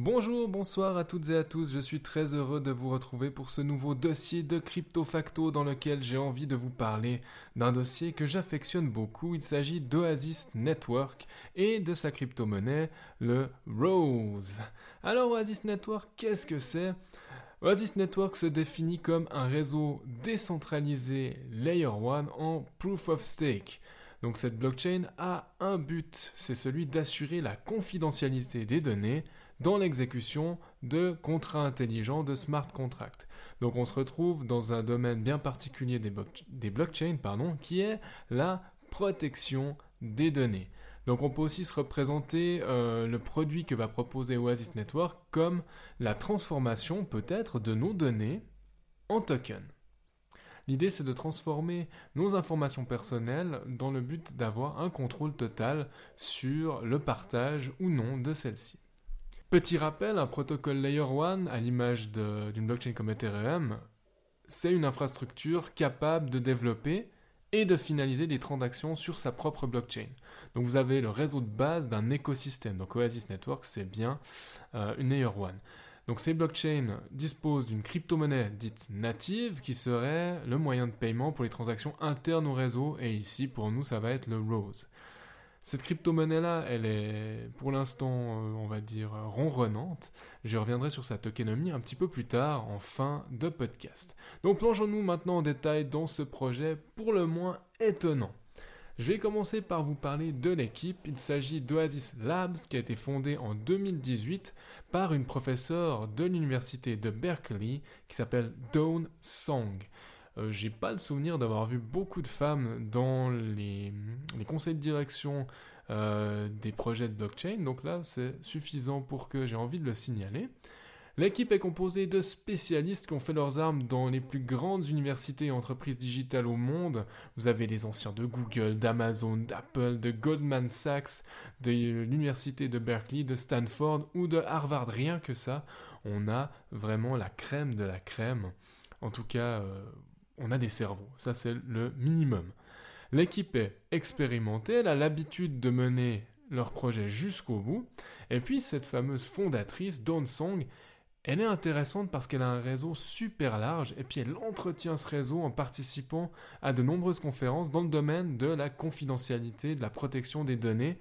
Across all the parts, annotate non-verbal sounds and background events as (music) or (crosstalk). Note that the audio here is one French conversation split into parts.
Bonjour, bonsoir à toutes et à tous, je suis très heureux de vous retrouver pour ce nouveau dossier de Crypto Facto dans lequel j'ai envie de vous parler d'un dossier que j'affectionne beaucoup, il s'agit d'Oasis Network et de sa crypto-monnaie, le Rose. Alors Oasis Network, qu'est-ce que c'est? Oasis Network se définit comme un réseau décentralisé Layer 1 en Proof of Stake. Donc cette blockchain a un but, c'est celui d'assurer la confidentialité des données dans l'exécution de contrats intelligents, de smart contracts. Donc on se retrouve dans un domaine bien particulier des, blockchains, pardon, qui est la protection des données. Donc on peut aussi se représenter euh, le produit que va proposer Oasis Network comme la transformation peut-être de nos données en tokens. L'idée c'est de transformer nos informations personnelles dans le but d'avoir un contrôle total sur le partage ou non de celles-ci. Petit rappel, un protocole Layer 1, à l'image d'une blockchain comme Ethereum, c'est une infrastructure capable de développer et de finaliser des transactions sur sa propre blockchain. Donc vous avez le réseau de base d'un écosystème. Donc Oasis Network, c'est bien euh, une Layer 1. Donc ces blockchains disposent d'une crypto-monnaie dite native qui serait le moyen de paiement pour les transactions internes au réseau. Et ici, pour nous, ça va être le Rose. Cette crypto-monnaie-là, elle est pour l'instant, euh, on va dire, ronronnante. Je reviendrai sur sa tokenomie un petit peu plus tard en fin de podcast. Donc plongeons-nous maintenant en détail dans ce projet pour le moins étonnant. Je vais commencer par vous parler de l'équipe. Il s'agit d'Oasis Labs qui a été fondée en 2018 par une professeure de l'université de Berkeley qui s'appelle Dawn Song. Euh, j'ai pas le souvenir d'avoir vu beaucoup de femmes dans les, conseils de direction euh, des projets de blockchain, donc là c'est suffisant pour que j'ai envie de le signaler. L'équipe est composée de spécialistes qui ont fait leurs armes dans les plus grandes universités et entreprises digitales au monde. Vous avez des anciens de Google, d'Amazon, d'Apple, de Goldman Sachs, de l'université de Berkeley, de Stanford ou de Harvard. Rien que ça, on a vraiment la crème de la crème. En tout cas, euh, on a des cerveaux. Ça, c'est le minimum. L'équipe est expérimentée, elle a l'habitude de mener leur projet jusqu'au bout. Et puis, cette fameuse fondatrice, Dawn Song, elle est intéressante parce qu'elle a un réseau super large et puis elle entretient ce réseau en participant à de nombreuses conférences dans le domaine de la confidentialité, de la protection des données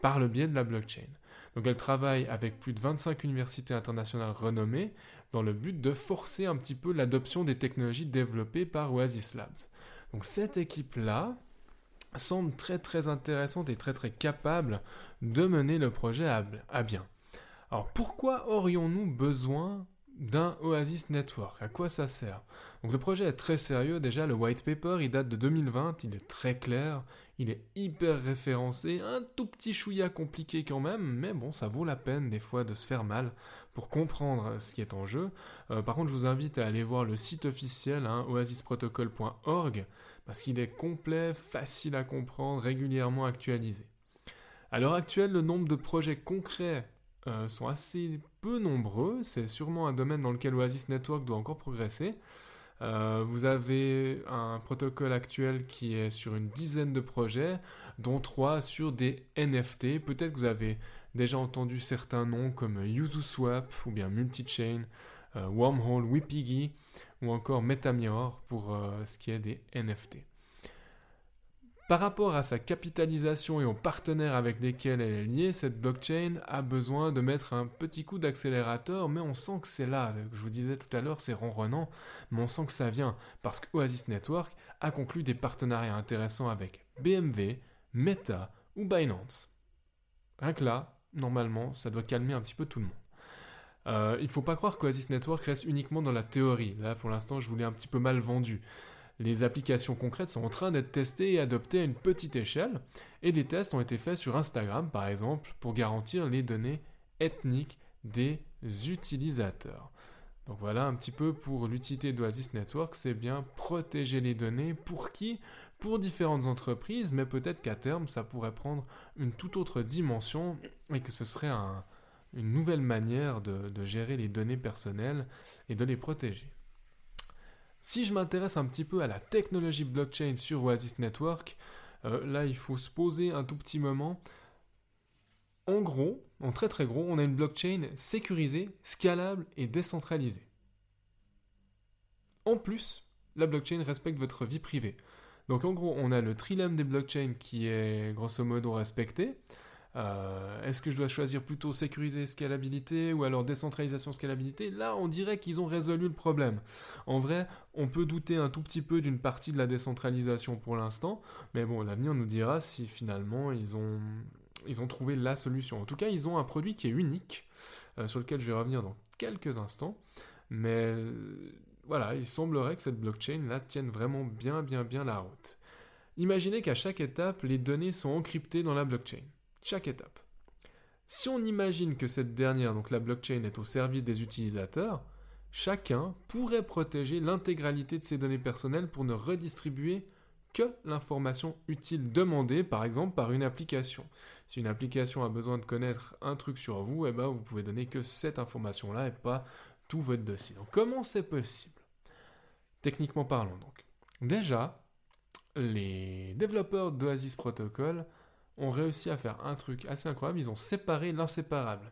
par le biais de la blockchain. Donc elle travaille avec plus de 25 universités internationales renommées dans le but de forcer un petit peu l'adoption des technologies développées par Oasis Labs. Donc cette équipe-là semble très très intéressante et très très capable de mener le projet à, bien. Alors pourquoi aurions-nous besoin d'un Oasis Network? À quoi ça sert? Donc le projet est très sérieux. Déjà, le white paper, il date de 2020. Il est très clair. Il est hyper référencé. Un tout petit chouïa compliqué quand même. Mais bon, ça vaut la peine des fois de se faire mal pour comprendre ce qui est en jeu. Euh, par contre, je vous invite à aller voir le site officiel, hein, oasisprotocol.org, parce qu'il est complet, facile à comprendre, régulièrement actualisé. À l'heure actuelle, le nombre de projets concrets euh, sont assez peu nombreux. C'est sûrement un domaine dans lequel Oasis Network doit encore progresser. Euh, vous avez un protocole actuel qui est sur une dizaine de projets, dont trois sur des NFT. Peut-être que vous avez déjà entendu certains noms comme YuzuSwap ou bien Multichain, euh, Wormhole, Wipigi ou encore MetaMirror pour ce qui est des NFT. Par rapport à sa capitalisation et aux partenaires avec lesquels elle est liée, cette blockchain a besoin de mettre un petit coup d'accélérateur, mais on sent que c'est là. Je vous disais tout à l'heure, c'est ronronnant, mais on sent que ça vient, parce que Oasis Network a conclu des partenariats intéressants avec BMW, Meta ou Binance. Rien que là, normalement, ça doit calmer un petit peu tout le monde. Euh, il ne faut pas croire qu'Oasis Network reste uniquement dans la théorie. Là, pour l'instant, je vous l'ai un petit peu mal vendu. Les applications concrètes sont en train d'être testées et adoptées à une petite échelle, et des tests ont été faits sur Instagram, par exemple, pour garantir les données ethniques des utilisateurs. Donc voilà un petit peu pour l'utilité d'Oasis Network, c'est bien protéger les données pour qui? Pour différentes entreprises, mais peut-être qu'à terme ça pourrait prendre une toute autre dimension et que ce serait une nouvelle manière de, gérer les données personnelles et de les protéger. Si je m'intéresse un petit peu à la technologie blockchain sur Oasis Network, euh, là il faut se poser un tout petit moment. En gros, en très très gros, on a une blockchain sécurisée, scalable et décentralisée. En plus, la blockchain respecte votre vie privée. Donc en gros, on a le trilemme des blockchains qui est grosso modo respecté. Euh, est-ce que je dois choisir plutôt sécurisé, scalabilité ou alors décentralisation, scalabilité? Là, on dirait qu'ils ont résolu le problème. En vrai, on peut douter un tout petit peu d'une partie de la décentralisation pour l'instant, mais bon, l'avenir nous dira si finalement ils ont ils ont trouvé la solution. En tout cas, ils ont un produit qui est unique, euh, sur lequel je vais revenir dans quelques instants. Mais euh, voilà, il semblerait que cette blockchain-là tienne vraiment bien, bien, bien la route. Imaginez qu'à chaque étape, les données sont encryptées dans la blockchain. Chaque étape. Si on imagine que cette dernière, donc la blockchain, est au service des utilisateurs, chacun pourrait protéger l'intégralité de ses données personnelles pour ne redistribuer que l'information utile demandée, par exemple par une application. Si une application a besoin de connaître un truc sur vous, eh ben, vous pouvez donner que cette information-là et pas tout votre dossier. Donc comment c'est possible? Techniquement parlant donc. Déjà, les développeurs d'Oasis Protocol ont réussi à faire un truc assez incroyable, ils ont séparé l'inséparable.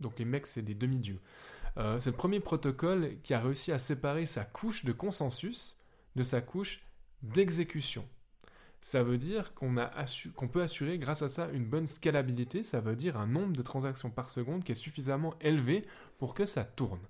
Donc les mecs, c'est des demi-dieux. Euh, c'est le premier protocole qui a réussi à séparer sa couche de consensus de sa couche d'exécution. Ça veut dire qu'on peut assurer grâce à ça une bonne scalabilité, ça veut dire un nombre de transactions par seconde qui est suffisamment élevé pour que ça tourne.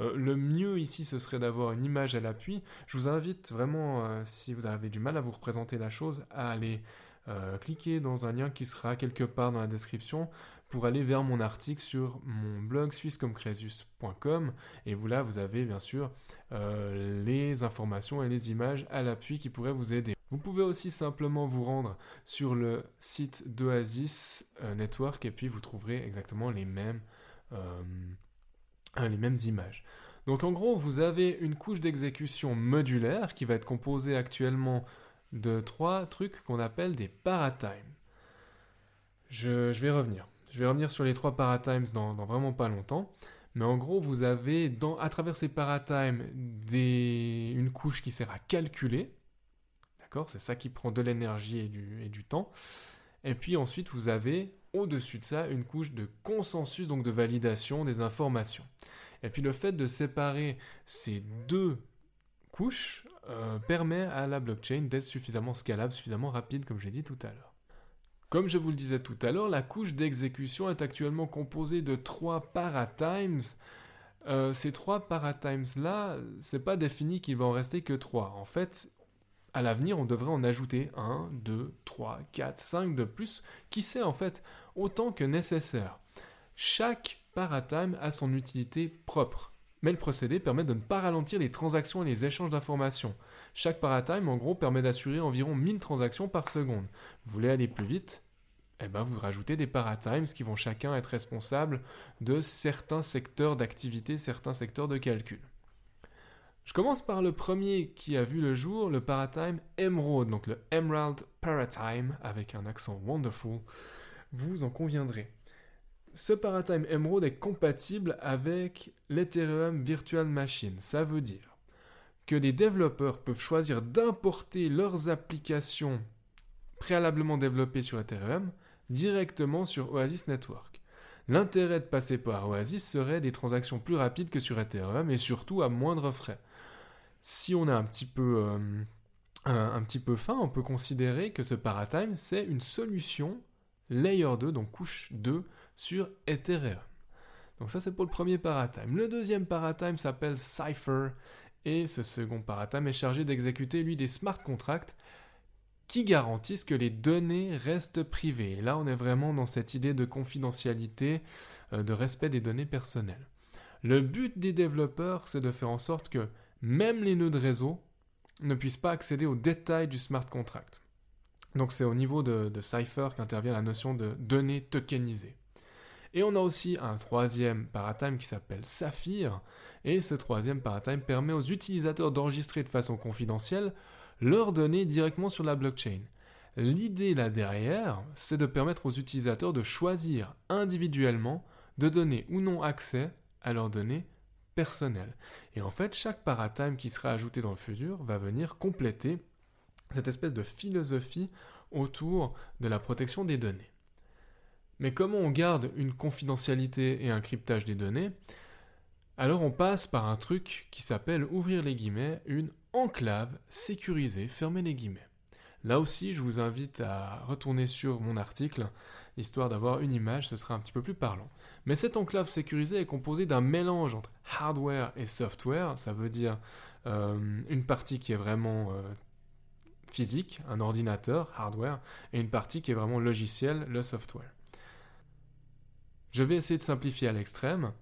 Euh, le mieux ici, ce serait d'avoir une image à l'appui. Je vous invite vraiment, euh, si vous avez du mal à vous représenter la chose, à aller euh, cliquer dans un lien qui sera quelque part dans la description pour aller vers mon article sur mon blog suissecomcresus.com et vous là vous avez bien sûr les informations et les images à l'appui qui pourraient vous aider. Vous pouvez aussi simplement vous rendre sur le site d'Oasis euh, Network et puis vous trouverez exactement les mêmes, euh, les mêmes images. Donc en gros, vous avez une couche d'exécution modulaire qui va être composée actuellement de trois trucs qu'on appelle des paratimes. Je, vais revenir. Je vais revenir sur les trois paratimes dans, vraiment pas longtemps. Mais en gros, vous avez à travers ces paratimes une couche qui sert à calculer, c'est ça qui prend de l'énergie et du temps. Et puis ensuite, vous avez au-dessus de ça une couche de consensus, donc de validation des informations. Et puis le fait de séparer ces deux couches euh, permet à la blockchain d'être suffisamment scalable, suffisamment rapide, comme j'ai dit tout à l'heure. Comme je vous le disais tout à l'heure, la couche d'exécution est actuellement composée de trois paratimes. Euh, ces trois paratimes là, c'est pas défini qu'il va en rester que trois. En fait, à l'avenir, on devrait en ajouter 1, 2, 3, 4, 5 de plus, qui sait en fait, autant que nécessaire. Chaque paratime a son utilité propre, mais le procédé permet de ne pas ralentir les transactions et les échanges d'informations. Chaque paratime, en gros, permet d'assurer environ 1000 transactions par seconde. Vous voulez aller plus vite? Eh ben, vous rajoutez des paratimes qui vont chacun être responsables de certains secteurs d'activité, certains secteurs de calcul. Je commence par le premier qui a vu le jour, le paratime Emerald, donc le Emerald Paratime avec un accent wonderful. Vous en conviendrez. Ce paratime Emerald est compatible avec l'Ethereum Virtual Machine. Ça veut dire que les développeurs peuvent choisir d'importer leurs applications préalablement développées sur Ethereum directement sur Oasis Network. L'intérêt de passer par Oasis serait des transactions plus rapides que sur Ethereum et surtout à moindre frais si on a un petit peu, euh, petit peu faim, on peut considérer que ce paratime, c'est une solution layer 2, donc couche 2, sur Ethereum. Donc ça, c'est pour le premier paratime. Le deuxième paratime s'appelle Cypher, et ce second paratime est chargé d'exécuter, lui, des smart contracts qui garantissent que les données restent privées. Et là, on est vraiment dans cette idée de confidentialité, euh, de respect des données personnelles. Le but des développeurs, c'est de faire en sorte que même les nœuds de réseau ne puissent pas accéder aux détails du smart contract. Donc c'est au niveau de, de Cypher qu'intervient la notion de données tokenisées. Et on a aussi un troisième paradigme qui s'appelle Saphir, et ce troisième paradigme permet aux utilisateurs d'enregistrer de façon confidentielle leurs données directement sur la blockchain. L'idée là derrière, c'est de permettre aux utilisateurs de choisir individuellement de donner ou non accès à leurs données personnelles. Et en fait, chaque paratime qui sera ajouté dans le futur va venir compléter cette espèce de philosophie autour de la protection des données. Mais comment on garde une confidentialité et un cryptage des données Alors on passe par un truc qui s'appelle, ouvrir les guillemets, une enclave sécurisée, fermez les guillemets. Là aussi, je vous invite à retourner sur mon article, histoire d'avoir une image, ce sera un petit peu plus parlant. Mais cette enclave sécurisée est composée d'un mélange entre hardware et software, ça veut dire euh, une partie qui est vraiment euh, physique, un ordinateur, hardware, et une partie qui est vraiment logiciel, le software. Je vais essayer de simplifier à l'extrême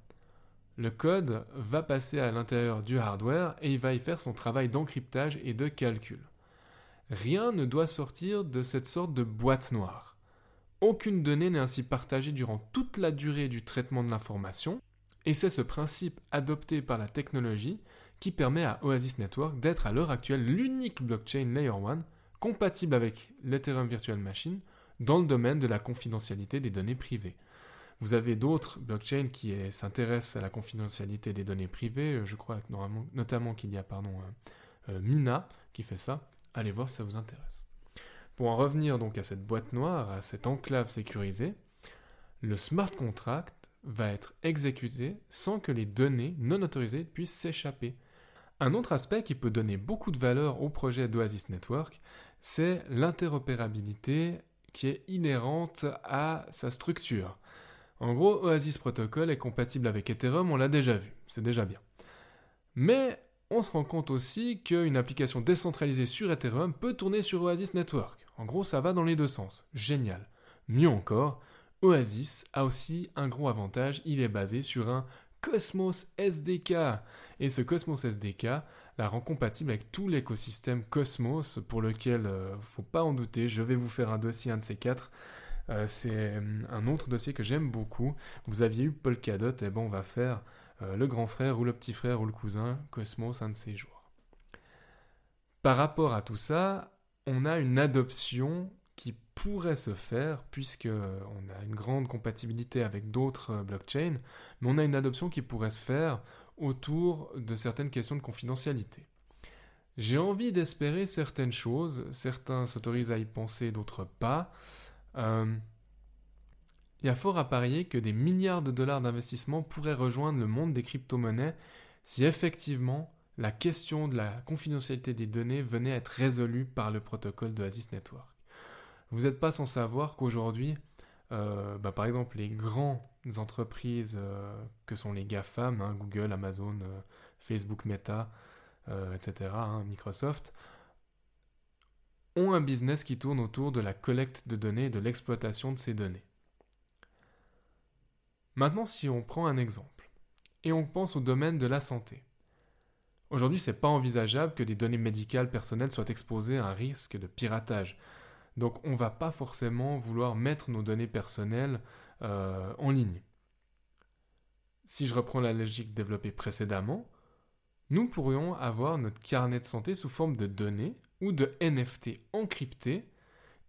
le code va passer à l'intérieur du hardware et il va y faire son travail d'encryptage et de calcul. Rien ne doit sortir de cette sorte de boîte noire. Aucune donnée n'est ainsi partagée durant toute la durée du traitement de l'information, et c'est ce principe adopté par la technologie qui permet à Oasis Network d'être à l'heure actuelle l'unique blockchain Layer 1 compatible avec l'Ethereum Virtual Machine dans le domaine de la confidentialité des données privées. Vous avez d'autres blockchains qui s'intéressent à la confidentialité des données privées. Euh, je crois notamment qu'il y a pardon, euh, euh, Mina qui fait ça. Allez voir si ça vous intéresse. Pour en revenir donc à cette boîte noire, à cette enclave sécurisée, le smart contract va être exécuté sans que les données non autorisées puissent s'échapper. Un autre aspect qui peut donner beaucoup de valeur au projet d'Oasis Network, c'est l'interopérabilité qui est inhérente à sa structure. En gros, Oasis Protocol est compatible avec Ethereum, on l'a déjà vu, c'est déjà bien. Mais on se rend compte aussi qu'une application décentralisée sur Ethereum peut tourner sur Oasis Network. En gros, ça va dans les deux sens. Génial. Mieux encore, Oasis a aussi un gros avantage, il est basé sur un Cosmos SDK. Et ce Cosmos SDK la rend compatible avec tout l'écosystème Cosmos, pour lequel, euh, faut pas en douter, je vais vous faire un dossier, un de ces quatre, euh, c'est euh, un autre dossier que j'aime beaucoup. Vous aviez eu Polkadot, et bon, on va faire euh, le grand frère ou le petit frère ou le cousin, Cosmos, un de ces jours. Par rapport à tout ça, on a une adoption qui pourrait se faire puisque on a une grande compatibilité avec d'autres blockchains, mais on a une adoption qui pourrait se faire autour de certaines questions de confidentialité. J'ai envie d'espérer certaines choses, certains s'autorisent à y penser, d'autres pas. Euh, il y a fort à parier que des milliards de dollars d'investissement pourraient rejoindre le monde des crypto-monnaies si effectivement la question de la confidentialité des données venait à être résolue par le protocole de Network. Vous n'êtes pas sans savoir qu'aujourd'hui, euh, bah, par exemple, les grandes entreprises euh, que sont les GAFAM, hein, Google, Amazon, Facebook, Meta, etc., hein, Microsoft, un business qui tourne autour de la collecte de données et de l'exploitation de ces données. Maintenant, si on prend un exemple, et on pense au domaine de la santé. Aujourd'hui, ce n'est pas envisageable que des données médicales personnelles soient exposées à un risque de piratage. Donc on va pas forcément vouloir mettre nos données personnelles euh, en ligne. Si je reprends la logique développée précédemment, nous pourrions avoir notre carnet de santé sous forme de données ou de NFT encryptés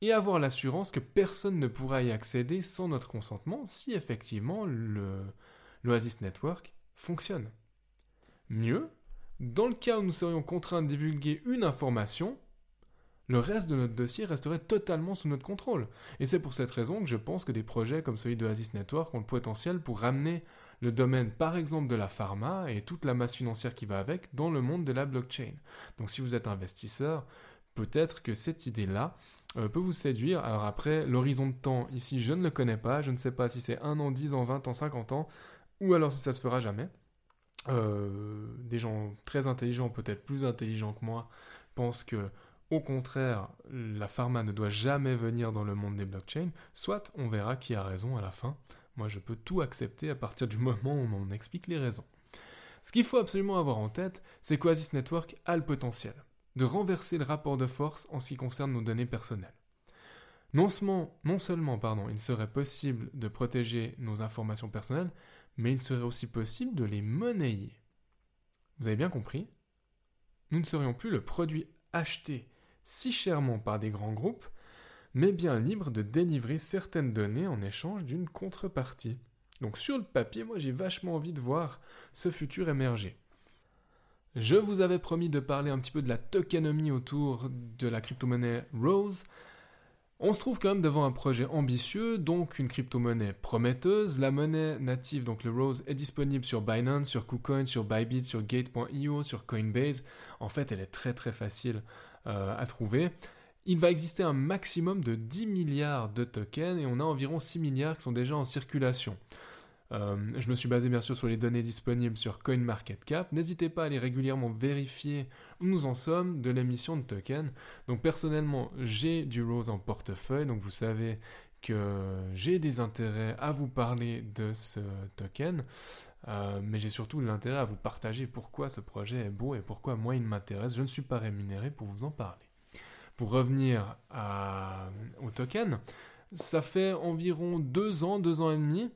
et avoir l'assurance que personne ne pourra y accéder sans notre consentement si effectivement l'Oasis Network fonctionne. Mieux, dans le cas où nous serions contraints de divulguer une information, le reste de notre dossier resterait totalement sous notre contrôle. Et c'est pour cette raison que je pense que des projets comme celui de Oasis Network ont le potentiel pour ramener le domaine par exemple de la pharma et toute la masse financière qui va avec dans le monde de la blockchain. Donc si vous êtes investisseur, peut-être que cette idée-là euh, peut vous séduire. Alors après, l'horizon de temps, ici, je ne le connais pas. Je ne sais pas si c'est 1 an, 10 ans, 20 ans, 50 ans, ou alors si ça se fera jamais. Euh, des gens très intelligents, peut-être plus intelligents que moi, pensent que au contraire, la pharma ne doit jamais venir dans le monde des blockchains, soit on verra qui a raison à la fin. Moi, je peux tout accepter à partir du (laughs) moment où on m'en explique les raisons. Ce qu'il faut absolument avoir en tête, c'est qu'Oasis Network a le potentiel de renverser le rapport de force en ce qui concerne nos données personnelles. Non seulement, il serait possible de protéger nos informations personnelles, mais il serait aussi possible de les monnayer. Vous avez bien compris? Nous ne serions plus le produit acheté si chèrement par des grands groupes, mais bien libre de délivrer certaines données en échange d'une contrepartie. Donc sur le papier, moi j'ai vachement envie de voir ce futur émerger. Je vous avais promis de parler un petit peu de la tokenomie autour de la crypto-monnaie Rose. On se trouve quand même devant un projet ambitieux, donc une crypto-monnaie prometteuse. La monnaie native, donc le Rose, est disponible sur Binance, sur KuCoin, sur Bybit, sur Gate.io, sur Coinbase. En fait, elle est très très facile euh, à trouver. Il va exister un maximum de 10 milliards de tokens et on a environ 6 milliards qui sont déjà en circulation. Euh, je me suis basé bien sûr sur les données disponibles sur CoinMarketCap. N'hésitez pas à aller régulièrement vérifier où nous en sommes de l'émission de tokens. Donc personnellement, j'ai du Rose en portefeuille, donc vous savez que j'ai des intérêts à vous parler de ce token, euh, mais j'ai surtout l'intérêt à vous partager pourquoi ce projet est beau et pourquoi moi il m'intéresse. Je ne suis pas rémunéré pour vous en parler. Revenir au token, ça fait environ deux ans, deux ans et demi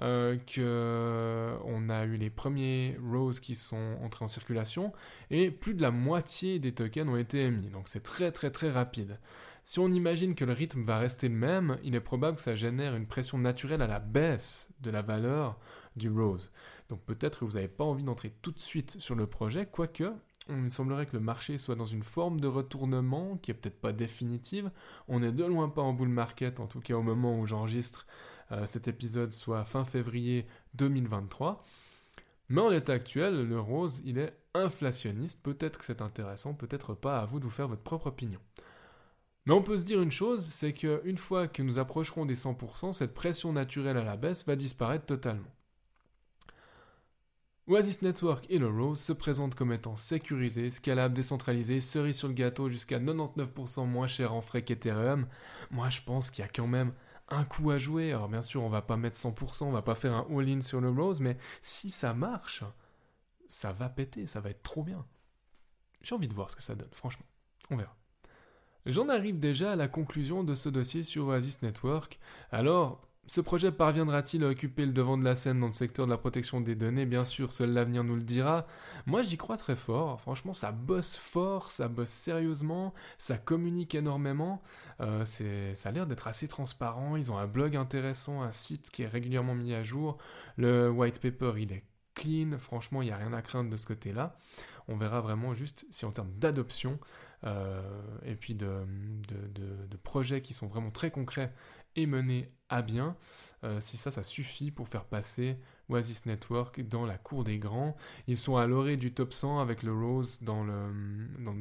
euh, qu'on a eu les premiers Rose qui sont entrés en circulation et plus de la moitié des tokens ont été émis. Donc c'est très très très rapide. Si on imagine que le rythme va rester le même, il est probable que ça génère une pression naturelle à la baisse de la valeur du Rose. Donc peut-être que vous n'avez pas envie d'entrer tout de suite sur le projet, quoique il semblerait que le marché soit dans une forme de retournement qui est peut-être pas définitive. On n'est de loin pas en bull market, en tout cas au moment où j'enregistre euh, cet épisode, soit fin février 2023. Mais en l'état actuel, le rose, il est inflationniste. Peut-être que c'est intéressant, peut-être pas. À vous de vous faire votre propre opinion. Mais on peut se dire une chose, c'est qu'une fois que nous approcherons des 100%, cette pression naturelle à la baisse va disparaître totalement. Oasis Network et le Rose se présentent comme étant sécurisés, scalables, décentralisés, cerise sur le gâteau jusqu'à 99% moins cher en frais qu'Ethereum. Moi je pense qu'il y a quand même un coup à jouer. Alors bien sûr on va pas mettre 100%, on va pas faire un all-in sur le Rose, mais si ça marche, ça va péter, ça va être trop bien. J'ai envie de voir ce que ça donne, franchement. On verra. J'en arrive déjà à la conclusion de ce dossier sur Oasis Network. Alors, ce projet parviendra-t-il à occuper le devant de la scène dans le secteur de la protection des données? Bien sûr, seul l'avenir nous le dira. Moi, j'y crois très fort. Franchement, ça bosse fort, ça bosse sérieusement, ça communique énormément. Euh, ça a l'air d'être assez transparent. Ils ont un blog intéressant, un site qui est régulièrement mis à jour. Le white paper, il est clean. Franchement, il n'y a rien à craindre de ce côté-là. On verra vraiment juste si en termes d'adoption euh, et puis de, de projets qui sont vraiment très concrets et mené à bien, euh, si ça, ça suffit pour faire passer Oasis Network dans la cour des grands. Ils sont à l'orée du top 100 avec le Rose dans, le, dans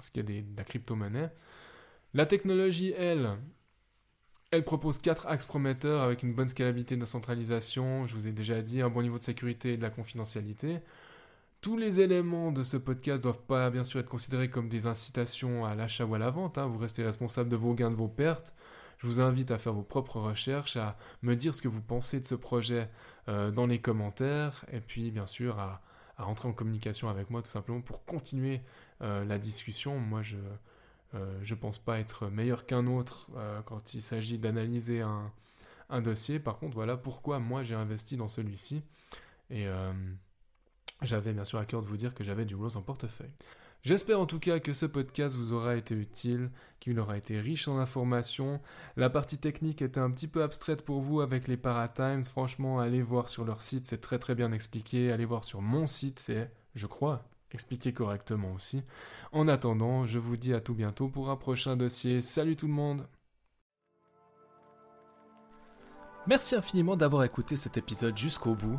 ce qui est des, de la crypto-monnaie. La technologie, elle, elle propose quatre axes prometteurs avec une bonne scalabilité de centralisation, je vous ai déjà dit, un bon niveau de sécurité et de la confidentialité. Tous les éléments de ce podcast doivent pas bien sûr être considérés comme des incitations à l'achat ou à la vente. Hein. Vous restez responsable de vos gains, de vos pertes. Je vous invite à faire vos propres recherches, à me dire ce que vous pensez de ce projet euh, dans les commentaires, et puis bien sûr à, à, rentrer en communication avec moi tout simplement pour continuer euh, la discussion. Moi, je ne euh, pense pas être meilleur qu'un autre quand il s'agit d'analyser un, un, dossier. Par contre, voilà pourquoi moi j'ai investi dans celui-ci. Et j'avais bien sûr à cœur de vous dire que j'avais du Rose en portefeuille. J'espère en tout cas que ce podcast vous aura été utile, qu'il aura été riche en informations. La partie technique était un petit peu abstraite pour vous avec les Paratimes. Franchement, allez voir sur leur site, c'est très très bien expliqué. Allez voir sur mon site, c'est, je crois, expliqué correctement aussi. En attendant, je vous dis à tout bientôt pour un prochain dossier. Salut tout le monde Merci infiniment d'avoir écouté cet épisode jusqu'au bout.